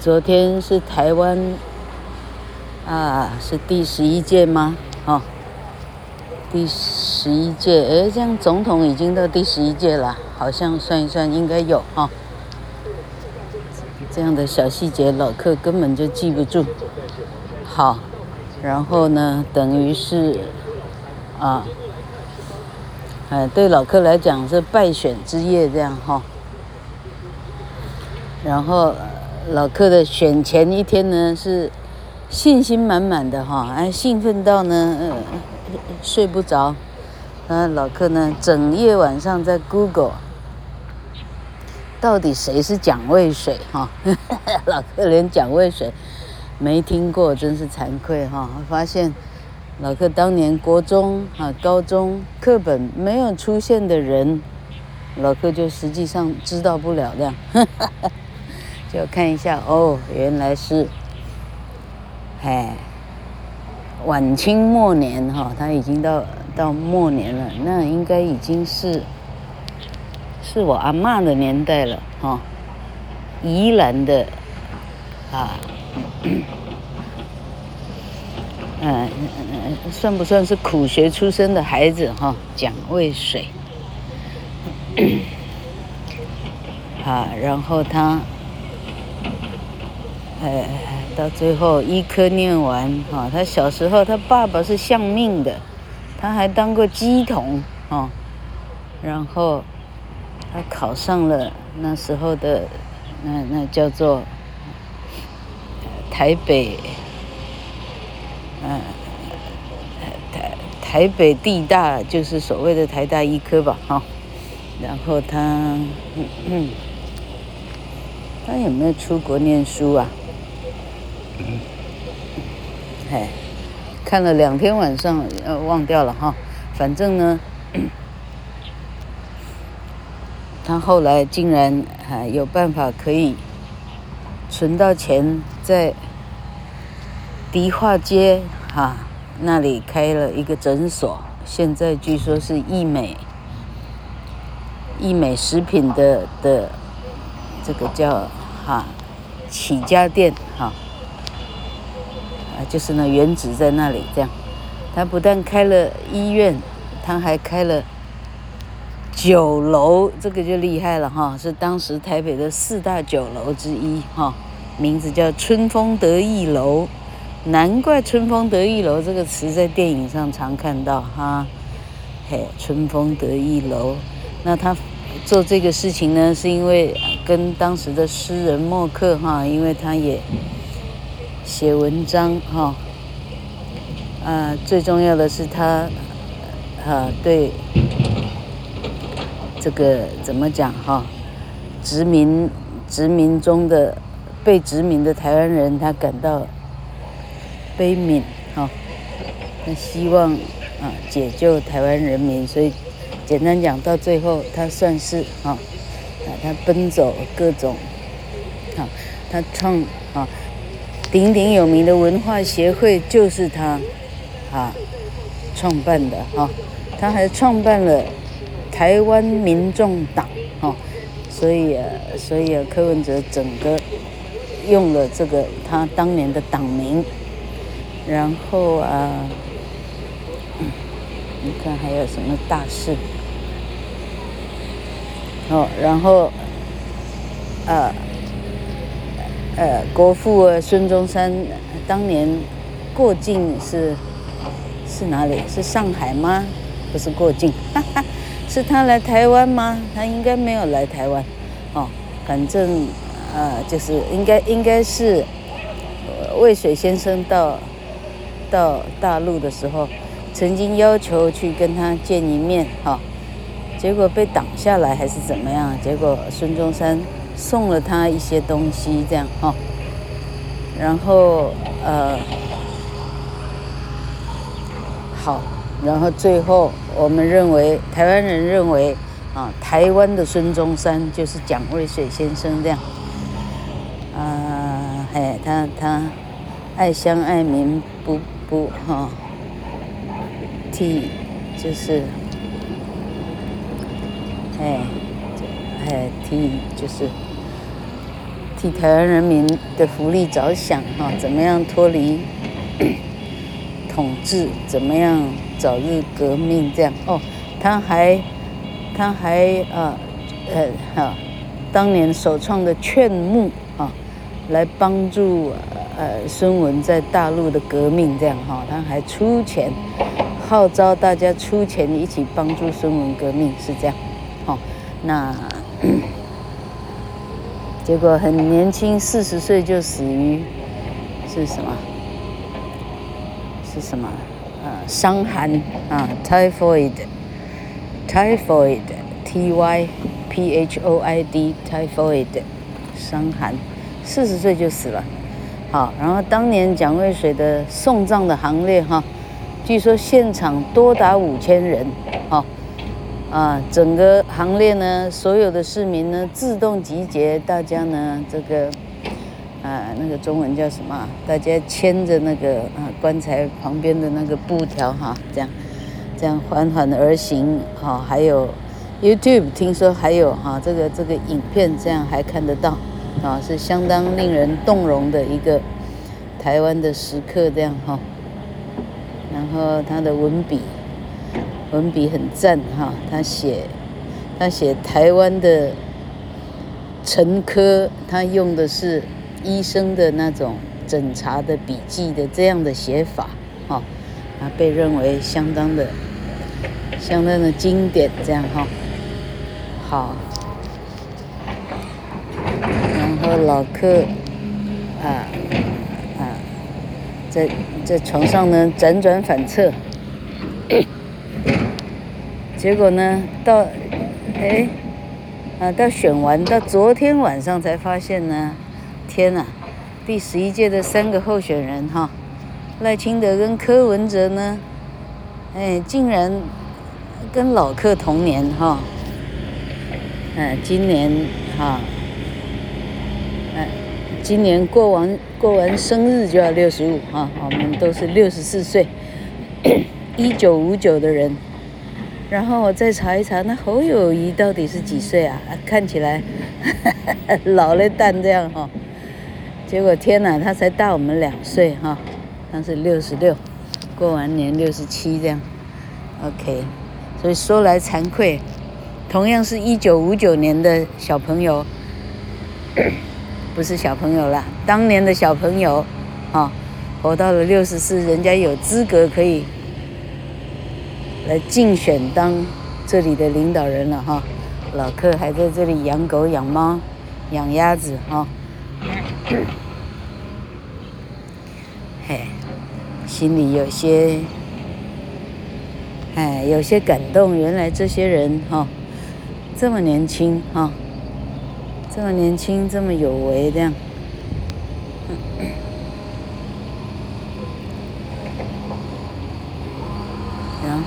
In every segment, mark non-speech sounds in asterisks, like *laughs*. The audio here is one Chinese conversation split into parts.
昨天是台湾啊，是第十一届吗？哦，第十一届，哎，这样总统已经到第十一届了，好像算一算应该有哈。这样的小细节，老客根本就记不住。好，然后呢，等于是啊，哎，对老客来讲是败选之夜，这样哈。然后老客的选前一天呢，是信心满满的哈，哎，兴奋到呢，睡不着。那老客呢，整夜晚上在 Google，到底谁是蒋渭水哈？*laughs* 老客连蒋渭水没听过，真是惭愧哈。发现老客当年国中啊、高中课本没有出现的人，老客就实际上知道不了的。就看一下哦，原来是，哎，晚清末年哈，他已经到到末年了，那应该已经是，是我阿嬷的年代了哈，宜兰的，啊，嗯，*coughs* 嗯嗯，算不算是苦学出身的孩子哈？蒋渭水，*coughs* 啊，然后他。哎，到最后医科念完哈，他小时候他爸爸是相命的，他还当过鸡童哦，然后他考上了那时候的那那叫做台北，嗯，台台北地大就是所谓的台大医科吧哈，然后他嗯嗯，他有没有出国念书啊？哎，看了两天晚上，呃，忘掉了哈。反正呢，*clears throat* 他后来竟然还有办法可以存到钱，在迪化街哈那里开了一个诊所。现在据说是义美，义美食品的的这个叫哈起家店哈。就是呢，原址在那里，这样。他不但开了医院，他还开了酒楼，这个就厉害了哈，是当时台北的四大酒楼之一哈，名字叫春风得意楼，难怪春风得意楼这个词在电影上常看到哈，嘿，春风得意楼。那他做这个事情呢，是因为跟当时的诗人墨客哈，因为他也。写文章哈，啊，最重要的是他，啊，对这个怎么讲哈，殖民殖民中的被殖民的台湾人，他感到悲悯哈，他希望啊解救台湾人民，所以简单讲到最后，他算是啊，啊，他奔走各种，啊，他创啊。鼎鼎有名的文化协会就是他，啊，创办的哈，他还创办了台湾民众党哈，所以啊，所以啊，柯文哲整个用了这个他当年的党名，然后啊，你看还有什么大事？哦，然后，啊。呃，国父，孙中山当年过境是是哪里？是上海吗？不是过境，哈哈，是他来台湾吗？他应该没有来台湾，哦，反正呃，就是应该应该是渭水先生到到大陆的时候，曾经要求去跟他见一面，哈、结果被挡下来还是怎么样？结果孙中山。送了他一些东西，这样哈，然后呃，好，然后最后我们认为，台湾人认为啊，台湾的孙中山就是蒋渭水先生这样，啊，嘿，他他爱乡爱民，不不哈，替就是，哎，哎替就是。替台湾人民的福利着想哈，怎么样脱离统治，怎么样早日革命这样哦，他还他还啊呃哈，当年首创的劝募啊，来帮助呃孙文在大陆的革命这样哈，他还出钱号召大家出钱一起帮助孙文革命是这样，哦那。结果很年轻，四十岁就死于是什么？是什么？啊，伤寒啊，typhoid，typhoid，T Y P H O I D，typhoid，伤寒，四十岁就死了。好，然后当年蒋渭水的送葬的行列哈，据说现场多达五千人，哈。啊，整个行列呢，所有的市民呢自动集结，大家呢这个，啊，那个中文叫什么？大家牵着那个啊棺材旁边的那个布条哈，这样，这样缓缓而行。哈，还有 YouTube 听说还有哈这个这个影片，这样还看得到，啊，是相当令人动容的一个台湾的时刻，这样哈。然后他的文笔。文笔很赞哈，他写他写台湾的陈科，他用的是医生的那种诊查的笔记的这样的写法，哈，啊被认为相当的相当的经典，这样哈，好，然后老客啊啊在在床上呢辗转反侧。结果呢，到，哎，啊，到选完，到昨天晚上才发现呢，天呐，第十一届的三个候选人哈，赖清德跟柯文哲呢，哎，竟然跟老柯同年哈，嗯，今年哈，嗯，今年过完过完生日就要六十五哈，我们都是六十四岁，一九五九的人。然后我再查一查，那侯友谊到底是几岁啊？看起来 *laughs* 老了蛋这样哈。结果天哪，他才大我们两岁哈，他是六十六，过完年六十七这样。OK，所以说来惭愧，同样是一九五九年的小朋友，不是小朋友啦，当年的小朋友，哈，活到了六十四，人家有资格可以。来竞选当这里的领导人了哈，老客还在这里养狗、养猫、养鸭子哈，嘿，心里有些，哎，有些感动。原来这些人哈，这么年轻哈，这么年轻，这么有为这样。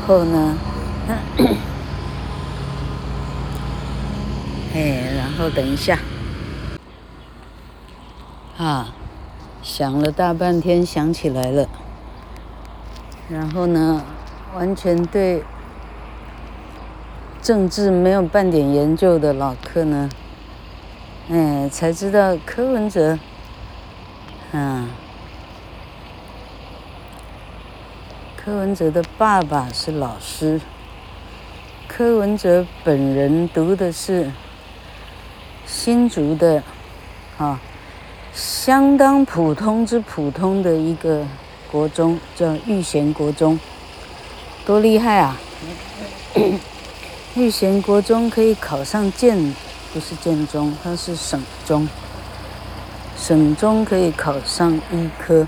后呢，*coughs* 哎，然后等一下，啊，想了大半天，想起来了。然后呢，完全对政治没有半点研究的老客呢，哎，才知道柯文哲，啊。柯文哲的爸爸是老师，柯文哲本人读的是新竹的，啊，相当普通之普通的一个国中，叫玉贤国中，多厉害啊！*coughs* 玉贤国中可以考上建，不是建中，它是省中，省中可以考上医科，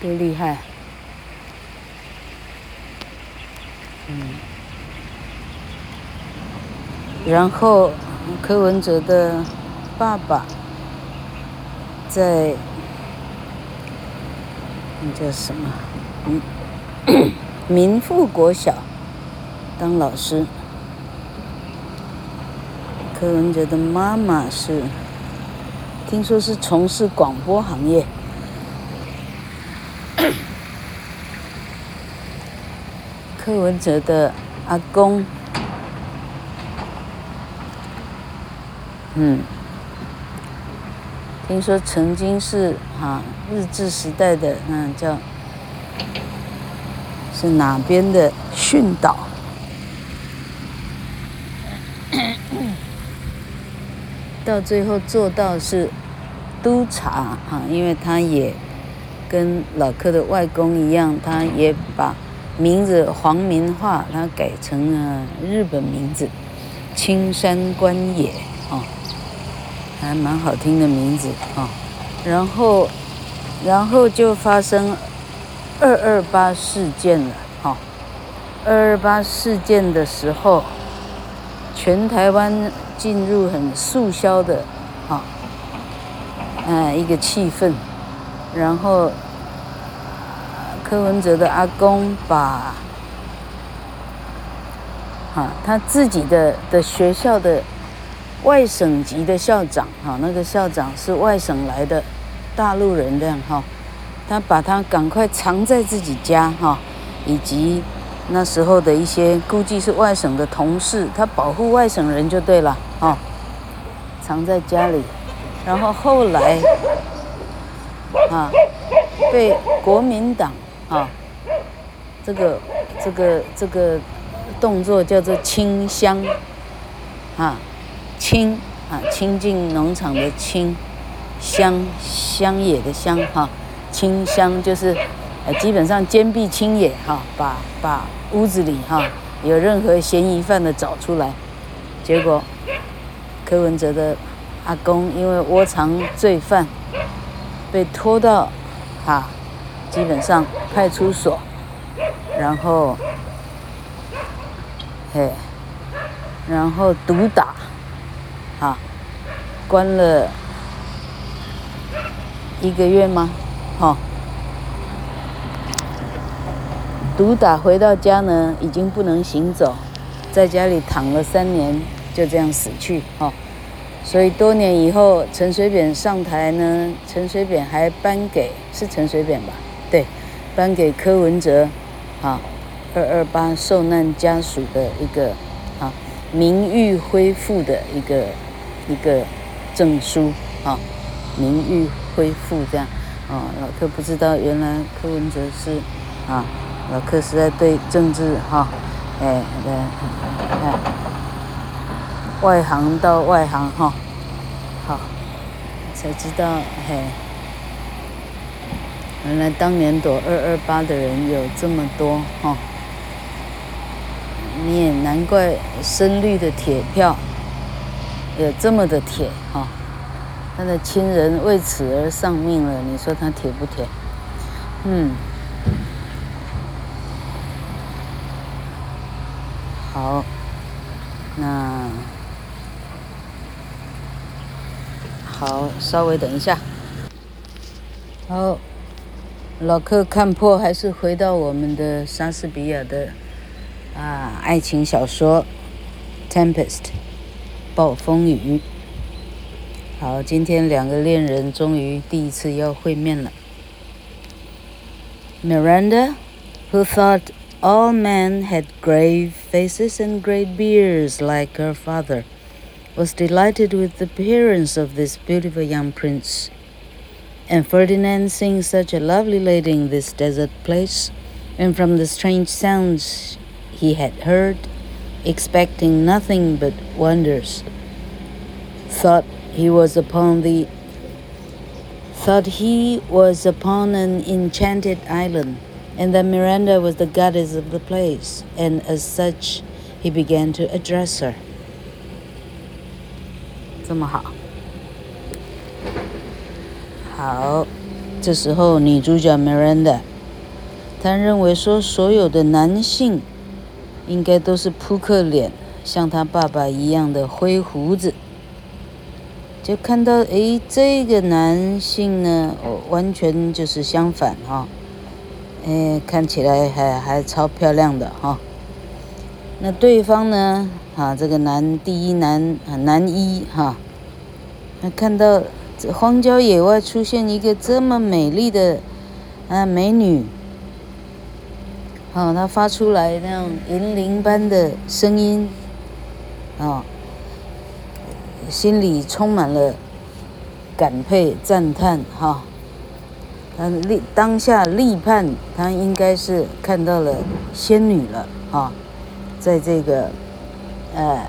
多厉害！嗯，然后柯文哲的爸爸在那叫什么？嗯，民富国小当老师。柯文哲的妈妈是，听说是从事广播行业。柯文哲的阿公，嗯，听说曾经是哈日治时代的那叫是哪边的训导，*coughs* 到最后做到是督察哈，因为他也跟老柯的外公一样，他也把名字皇民化，他改成了日本名字青山观野啊。还蛮好听的名字啊，然后，然后就发生二二八事件了哈。二二八事件的时候，全台湾进入很肃萧的啊，嗯，一个气氛。然后，柯文哲的阿公把，哈，他自己的的学校的。外省籍的校长，哈，那个校长是外省来的大陆人，这样哈，他把他赶快藏在自己家，哈，以及那时候的一些估计是外省的同事，他保护外省人就对了，哈，藏在家里，然后后来，啊，被国民党，啊，这个这个这个动作叫做清乡，啊。清啊，清净农场的清，乡乡野的乡哈，清香就是，呃，基本上坚壁清野哈，把把屋子里哈有任何嫌疑犯的找出来，结果柯文哲的阿公因为窝藏罪犯，被拖到哈，基本上派出所，然后，嘿，然后毒打。啊，关了一个月吗？哈、哦，毒打回到家呢，已经不能行走，在家里躺了三年，就这样死去。哈、哦，所以多年以后，陈水扁上台呢，陈水扁还颁给是陈水扁吧？颁给柯文哲，啊，二二八受难家属的一个啊名誉恢复的一个。一个证书啊，名誉恢复这样啊，老柯不知道原来柯文哲是啊，老柯实在对政治哈，哎对，哎，外行到外行哈，好，才知道嘿，原来当年躲二二八的人有这么多哈，你也难怪深绿的铁票。有这么的铁哈，他的亲人为此而丧命了，你说他铁不铁？嗯，好，那好，稍微等一下。好，老柯看破，还是回到我们的莎士比亚的啊爱情小说《Tempest》。暴风雨。好，今天两个恋人终于第一次要会面了。Miranda, who thought all men had grave faces and great beards like her father, was delighted with the appearance of this beautiful young prince. And Ferdinand seeing such a lovely lady in this desert place, and from the strange sounds he had heard, expecting nothing but wonders, thought he was upon the thought he was upon an enchanted island, and that Miranda was the goddess of the place, and as such he began to address her. 这么好， 好，这时候女主角 Miranda，她认为说所有的男性。应该都是扑克脸，像他爸爸一样的灰胡子。就看到，诶，这个男性呢，完全就是相反哈，诶，看起来还还超漂亮的哈。那对方呢，啊，这个男第一男男一哈，那看到荒郊野外出现一个这么美丽的啊美女。啊，他发出来那样银铃般的声音，啊，心里充满了感佩赞叹哈。他立当下立判，他应该是看到了仙女了哈，在这个呃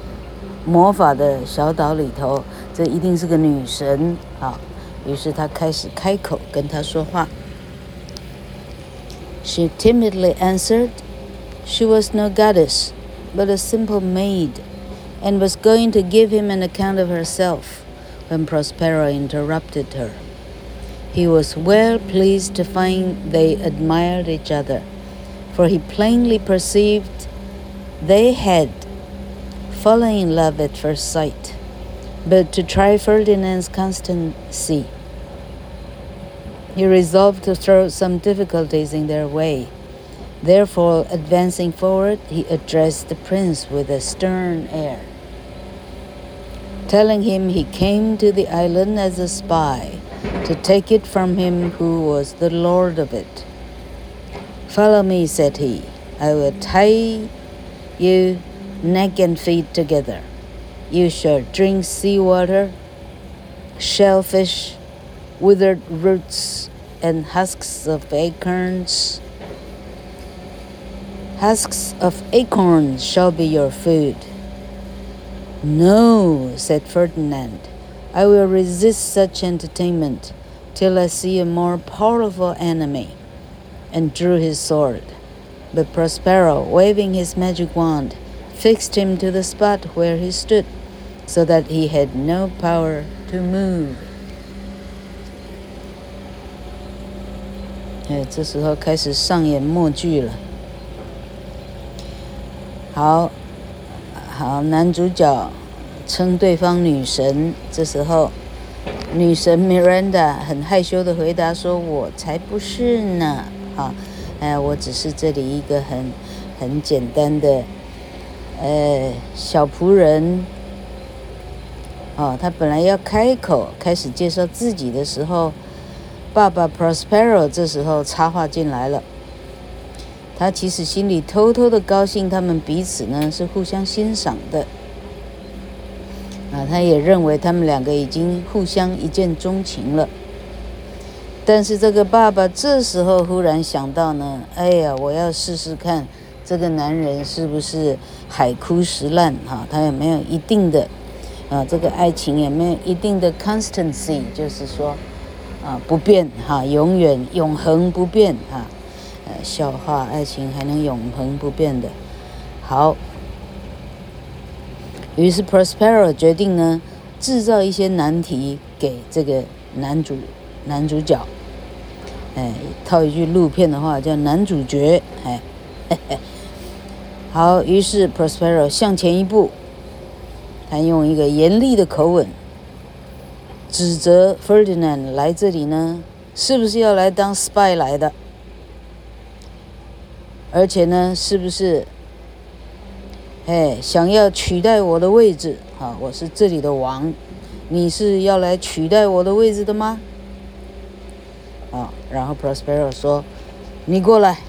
魔法的小岛里头，这一定是个女神啊。于是他开始开口跟他说话。She timidly answered, "She was no goddess, but a simple maid, and was going to give him an account of herself." When Prospero interrupted her. He was well pleased to find they admired each other, for he plainly perceived they had fallen in love at first sight. But to try Ferdinand's constancy, he resolved to throw some difficulties in their way. Therefore, advancing forward, he addressed the prince with a stern air, telling him he came to the island as a spy to take it from him who was the lord of it. Follow me, said he. I will tie you neck and feet together. You shall drink sea water, shellfish, withered roots, and husks of acorns. Husks of acorns shall be your food. No, said Ferdinand. I will resist such entertainment till I see a more powerful enemy, and drew his sword. But Prospero, waving his magic wand, fixed him to the spot where he stood, so that he had no power to move. 哎，这时候开始上演默剧了。好，好，男主角。称对方女神，这时候，女神 Miranda 很害羞的回答说：“我才不是呢，啊，哎，我只是这里一个很很简单的，呃，小仆人。”哦，他本来要开口开始介绍自己的时候，爸爸 Prospero 这时候插话进来了。他其实心里偷偷的高兴，他们彼此呢是互相欣赏的。啊，他也认为他们两个已经互相一见钟情了。但是这个爸爸这时候忽然想到呢，哎呀，我要试试看这个男人是不是海枯石烂哈，他有没有一定的啊，这个爱情有没有一定的 constancy，就是说啊不变哈，永远永恒不变哈，呃，笑话，爱情还能永恒不变的，好。于是 Prospero 决定呢，制造一些难题给这个男主男主角，哎，套一句陆片的话叫男主角，哎，嘿嘿。好，于是 Prospero 向前一步，他用一个严厉的口吻指责 Ferdinand 来这里呢，是不是要来当 spy 来的？而且呢，是不是？哎，想要取代我的位置啊！我是这里的王，你是要来取代我的位置的吗？啊，然后 Prospero 说：“你过来，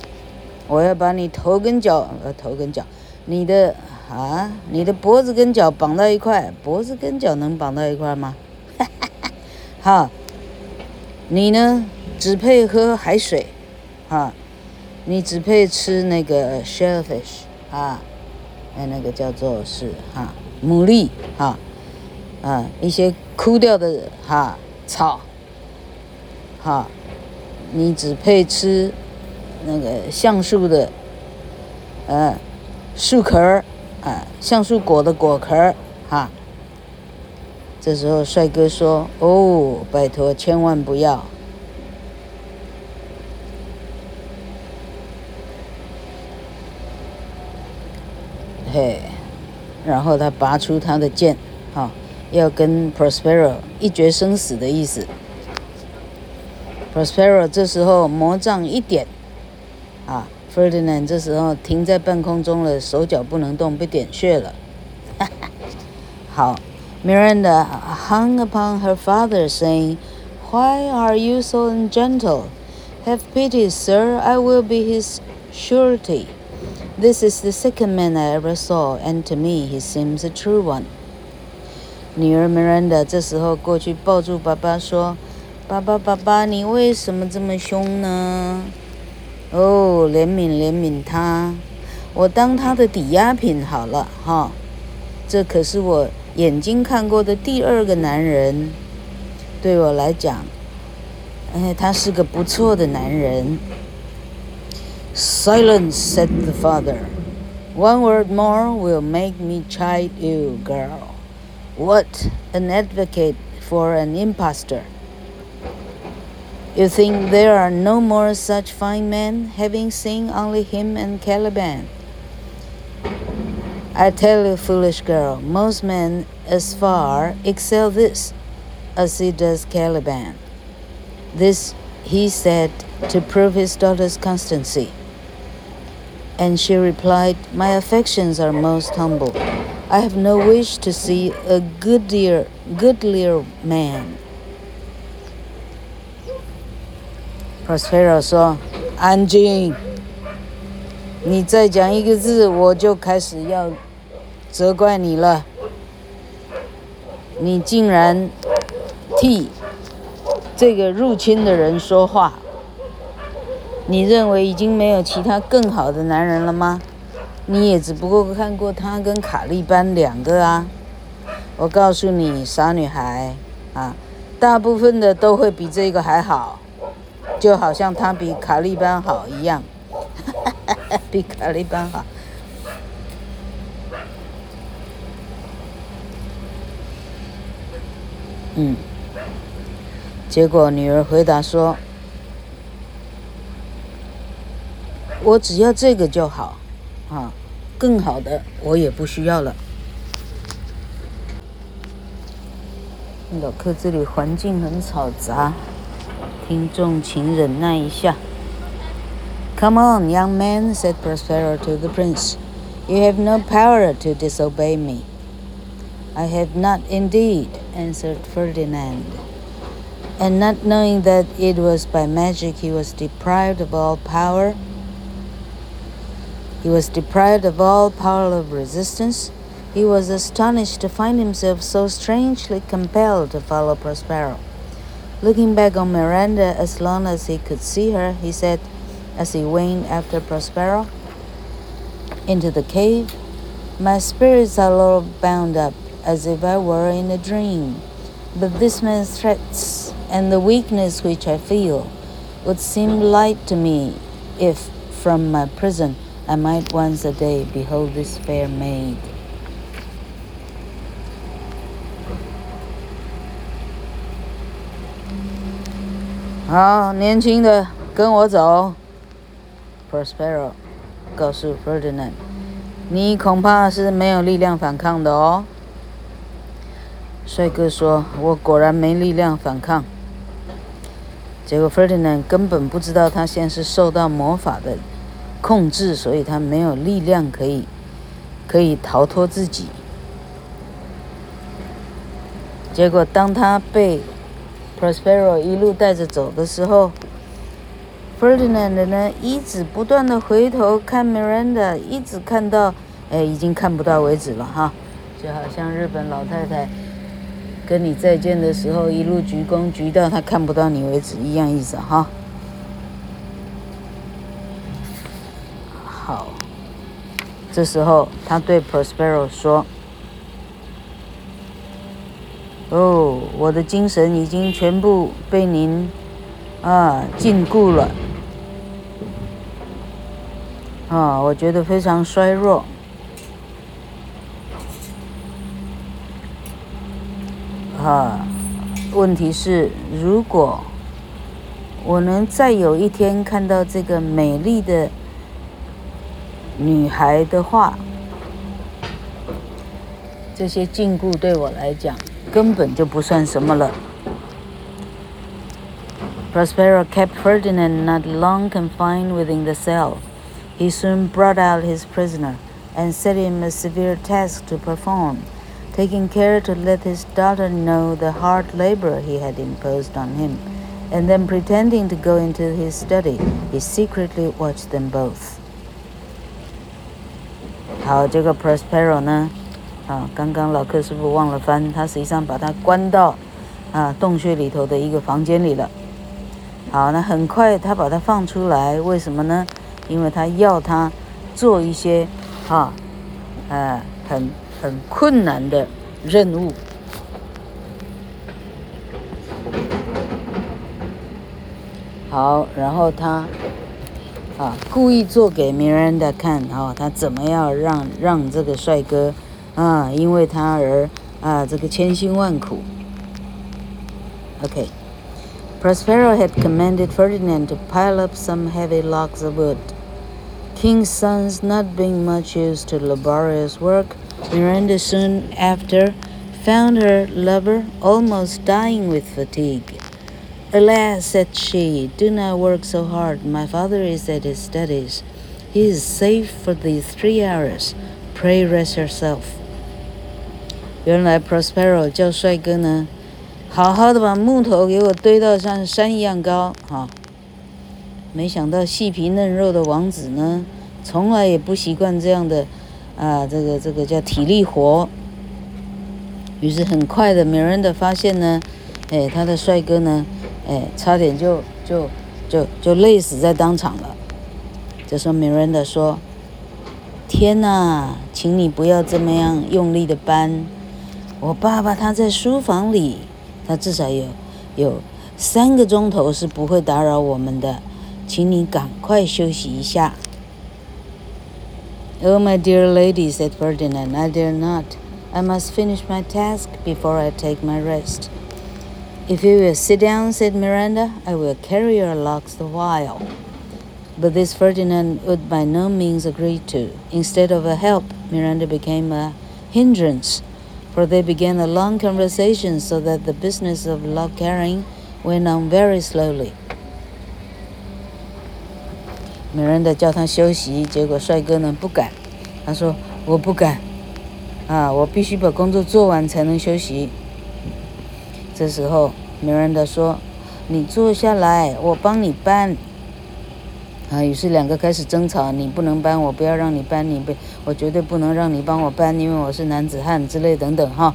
我要把你头跟脚，呃，头跟脚，你的啊，你的脖子跟脚绑到一块，脖子跟脚能绑到一块吗？*laughs* 哈哈哈，好，你呢，只配喝海水，啊，你只配吃那个 shellfish 啊。”哎，那个叫做是哈牡蛎哈，啊一些枯掉的哈草，哈，你只配吃那个橡树的，呃，树壳啊，橡树果的果壳哈。这时候帅哥说：“哦，拜托，千万不要。”嘿，然后他拔出他的剑，哈，要跟 Prospero 一决生死的意思。Prospero 这时候魔杖一点，啊 ，Ferdinand 这时候停在半空中了，手脚不能动，被点穴了。哈哈，好，Miranda *laughs* hung upon her father, saying, "Why are you so ungentle? Have pity, sir. I will be his surety." This is the second man I ever saw, and to me he seems a true one. 女儿 Miranda 这时候过去抱住爸爸说：“爸爸，爸爸，你为什么这么凶呢？” 哦，怜悯怜悯他，我当他的抵押品好了哈。这可是我眼睛看过的第二个男人，对我来讲，哎，他是个不错的男人。Silence, said the father. One word more will make me chide you, girl. What an advocate for an impostor. You think there are no more such fine men, having seen only him and Caliban? I tell you, foolish girl, most men as far excel this, as he does Caliban. This he said to prove his daughter's constancy. And she replied, My affections are most humble. I have no wish to see a goodlier, goodlier man. Prospero 说：“安静，你再讲一个字，我就开始要责怪你了。你竟然替这个入侵的人说话。”你认为已经没有其他更好的男人了吗？你也只不过看过他跟卡利班两个啊！我告诉你，傻女孩啊，大部分的都会比这个还好，就好像他比卡利班好一样，*laughs* 比卡利班好。嗯，结果女儿回答说。我只要这个就好，啊，更好的我也不需要了。老客这里环境很嘈杂，听众请忍耐一下。Come on, young man," said Prospero to the prince. "You have no power to disobey me." "I have not indeed," answered Ferdinand. And not knowing that it was by magic he was deprived of all power. He was deprived of all power of resistance. He was astonished to find himself so strangely compelled to follow Prospero. Looking back on Miranda as long as he could see her, he said, as he went after Prospero into the cave, My spirits are all bound up as if I were in a dream. But this man's threats and the weakness which I feel would seem light to me if, from my prison, I might once a day behold this fair maid. 好，年轻的，跟我走。Prospero 告诉 Ferdinand：“ 你恐怕是没有力量反抗的哦。”帅哥说：“我果然没力量反抗。”结果 Ferdinand 根本不知道他现在是受到魔法的。控制，所以他没有力量可以可以逃脱自己。结果，当他被 Prospero 一路带着走的时候，Ferdinand 呢一直不断的回头看 Miranda，一直看到，哎，已经看不到为止了哈，就好像日本老太太跟你再见的时候，一路鞠躬鞠到他看不到你为止一样意思哈。好，这时候他对 Prospero 说：“哦，我的精神已经全部被您啊禁锢了，啊，我觉得非常衰弱。啊，问题是，如果我能再有一天看到这个美丽的。”女孩的话，这些禁锢对我来讲根本就不算什么了。Prospero kept Ferdinand not long confined within the cell. He soon brought out his prisoner and set him a severe task to perform, taking care to let his daughter know the hard labor he had imposed on him, and then pretending to go into his study, he secretly watched them both. 好，这个 Prospero 呢， 啊，刚刚老克师傅忘了翻，他实际上把他关到啊洞穴里头的一个房间里了。好，那很快他把他放出来，为什么呢？因为他要他做一些啊，呃，很很困难的任务。好，然后他啊故意做给 Miranda 看，啊，他怎么样让让这个帅哥啊，因为他而啊这个千辛万苦。OK。Prospero had commanded Ferdinand to pile up some heavy logs of wood. King's sons not being much used to laborious work, Miranda soon after found her lover almost dying with fatigue. Alas, said she, do not work so hard. My father is at his studies. He is safe for these three hours. Pray rest yourself. 原来 Prospero 叫帅哥呢，好好的把木头给我堆到像山一样高，哈。没想到细皮嫩肉的王子呢，从来也不习惯这样的，啊，这个这个叫体力活。于是很快的，米兰达发现呢，哎，他的帅哥呢。哎，差点就就就就累死在当场了。这时候米兰达说：“天哪，请你不要这么样用力的搬。我爸爸他在书房里，他至少有有三个钟头是不会打扰我们的，请你赶快休息一下。” Oh, my dear lady, said Ferdinand, I dare not. I must finish my task before I take my rest. If you will sit down, said Miranda, I will carry your logs the while. But this Ferdinand would by no means agree to. Instead of a help, Miranda became a hindrance, for they began a long conversation so that the business of log carrying went on very slowly. Miranda 叫他休息，结果帅哥呢不敢，他说我不敢，啊，我必须把工作做完才能休息。这时候，米兰达说：“你坐下来，我帮你搬。” 啊，于是两个开始争吵：“你不能搬，我不要让你搬，你不，我绝对不能让你帮我搬，因为我是男子汉之类等等哈。”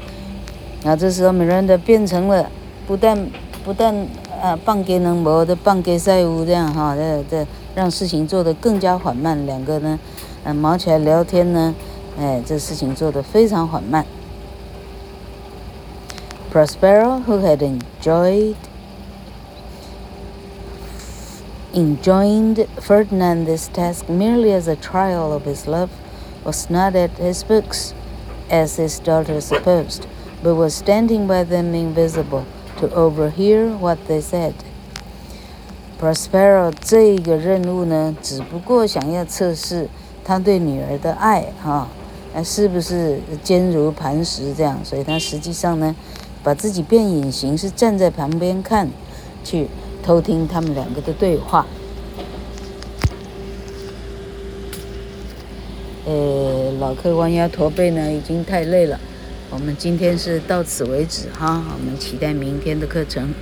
然后这时候，米兰达变成了不但不但啊，棒给能磨的棒给赛乌这样哈，这这让事情做得更加缓慢。两个呢，嗯，忙起来聊天呢，哎，这事情做得非常缓慢。Prospero, who had enjoyed enjoined Ferdinand this task merely as a trial of his love, was not at his books, as his daughter supposed, but was standing by them invisible to overhear what they said. Prospero 这个任务呢，只不过想要测试他对女儿的爱，哈，那是不是坚如磐石这样？所以他实际上呢。把自己变隐形，是站在旁边看，去 偷听他们两个的对话。呃，老客弯腰驼背呢，已经太累了。我们今天是到此为止哈，我们期待明天的课程。